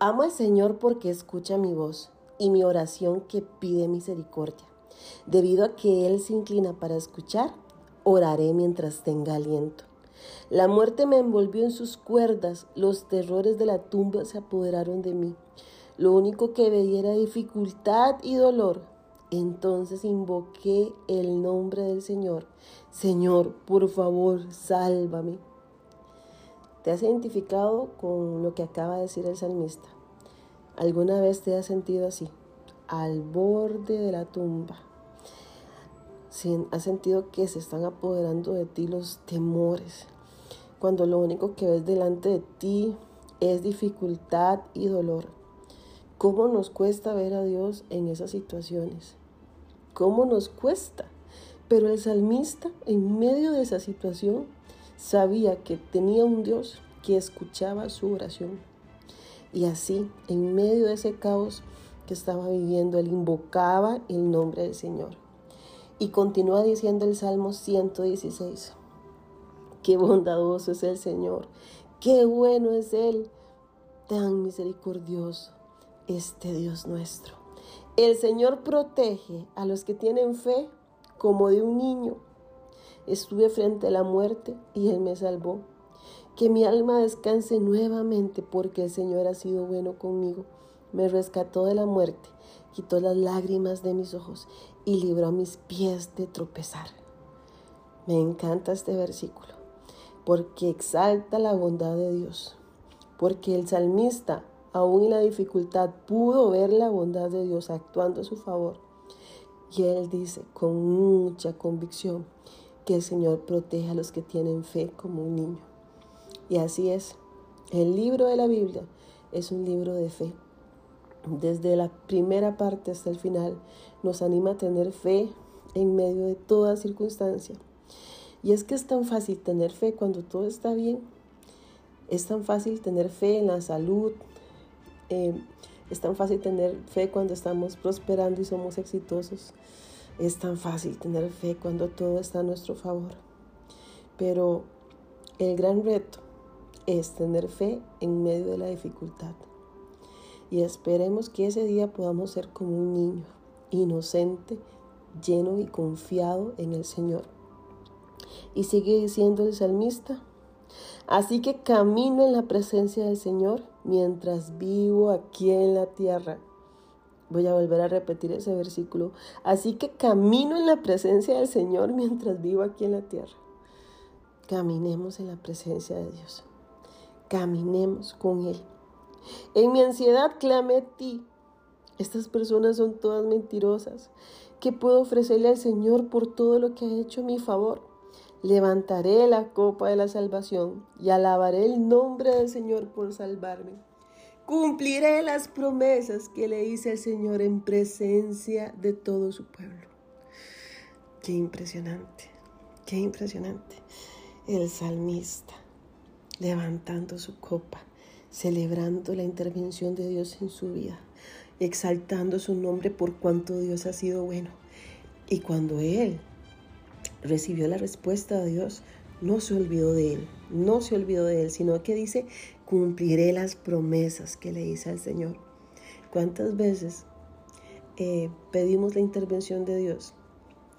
Amo al Señor porque escucha mi voz y mi oración que pide misericordia. Debido a que Él se inclina para escuchar, oraré mientras tenga aliento. La muerte me envolvió en sus cuerdas, los terrores de la tumba se apoderaron de mí. Lo único que veía era dificultad y dolor. Entonces invoqué el nombre del Señor. Señor, por favor, sálvame. ¿Te has identificado con lo que acaba de decir el salmista? ¿Alguna vez te has sentido así? Al borde de la tumba. ¿Has sentido que se están apoderando de ti los temores? Cuando lo único que ves delante de ti es dificultad y dolor. ¿Cómo nos cuesta ver a Dios en esas situaciones? ¿Cómo nos cuesta? Pero el salmista, en medio de esa situación, sabía que tenía un Dios que escuchaba su oración. Y así, en medio de ese caos que estaba viviendo, él invocaba el nombre del Señor. Y continúa diciendo el Salmo 116. Qué bondadoso es el Señor, qué bueno es Él, tan misericordioso este Dios nuestro. El Señor protege a los que tienen fe como de un niño Estuve frente a la muerte y Él me salvó. Que mi alma descanse nuevamente porque el Señor ha sido bueno conmigo. Me rescató de la muerte, quitó las lágrimas de mis ojos y libró mis pies de tropezar. Me encanta este versículo porque exalta la bondad de Dios. Porque el salmista, aún en la dificultad, pudo ver la bondad de Dios actuando a su favor. Y él dice con mucha convicción, que el Señor proteja a los que tienen fe como un niño. Y así es. El libro de la Biblia es un libro de fe. Desde la primera parte hasta el final nos anima a tener fe en medio de toda circunstancia. Y es que es tan fácil tener fe cuando todo está bien. Es tan fácil tener fe en la salud. Eh, es tan fácil tener fe cuando estamos prosperando y somos exitosos. Es tan fácil tener fe cuando todo está a nuestro favor. Pero el gran reto es tener fe en medio de la dificultad. Y esperemos que ese día podamos ser como un niño, inocente, lleno y confiado en el Señor. Y sigue diciendo el salmista, así que camino en la presencia del Señor mientras vivo aquí en la tierra. Voy a volver a repetir ese versículo. Así que camino en la presencia del Señor mientras vivo aquí en la tierra. Caminemos en la presencia de Dios. Caminemos con Él. En mi ansiedad clame a ti. Estas personas son todas mentirosas. ¿Qué puedo ofrecerle al Señor por todo lo que ha hecho a mi favor? Levantaré la copa de la salvación y alabaré el nombre del Señor por salvarme. Cumpliré las promesas que le hice al Señor en presencia de todo su pueblo. Qué impresionante, qué impresionante. El salmista levantando su copa, celebrando la intervención de Dios en su vida, exaltando su nombre por cuanto Dios ha sido bueno. Y cuando él recibió la respuesta de Dios, no se olvidó de él, no se olvidó de él, sino que dice, cumpliré las promesas que le hice al Señor. ¿Cuántas veces eh, pedimos la intervención de Dios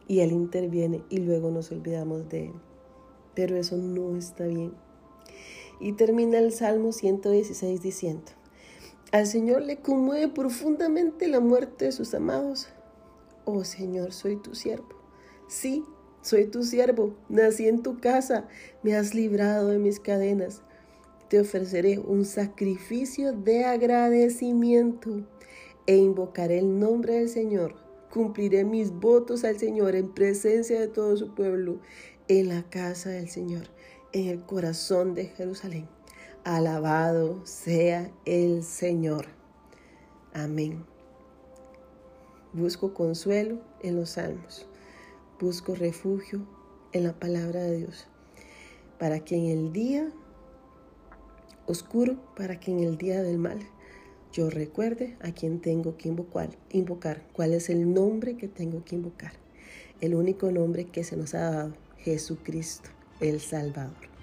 y Él interviene y luego nos olvidamos de Él? Pero eso no está bien. Y termina el Salmo 116 diciendo, al Señor le conmueve profundamente la muerte de sus amados. Oh Señor, soy tu siervo. Sí, soy tu siervo, nací en tu casa, me has librado de mis cadenas. Te ofreceré un sacrificio de agradecimiento e invocaré el nombre del Señor. Cumpliré mis votos al Señor en presencia de todo su pueblo, en la casa del Señor, en el corazón de Jerusalén. Alabado sea el Señor. Amén. Busco consuelo en los salmos. Busco refugio en la palabra de Dios, para que en el día oscuro, para que en el día del mal yo recuerde a quien tengo que invocar, invocar, cuál es el nombre que tengo que invocar. El único nombre que se nos ha dado, Jesucristo, el Salvador.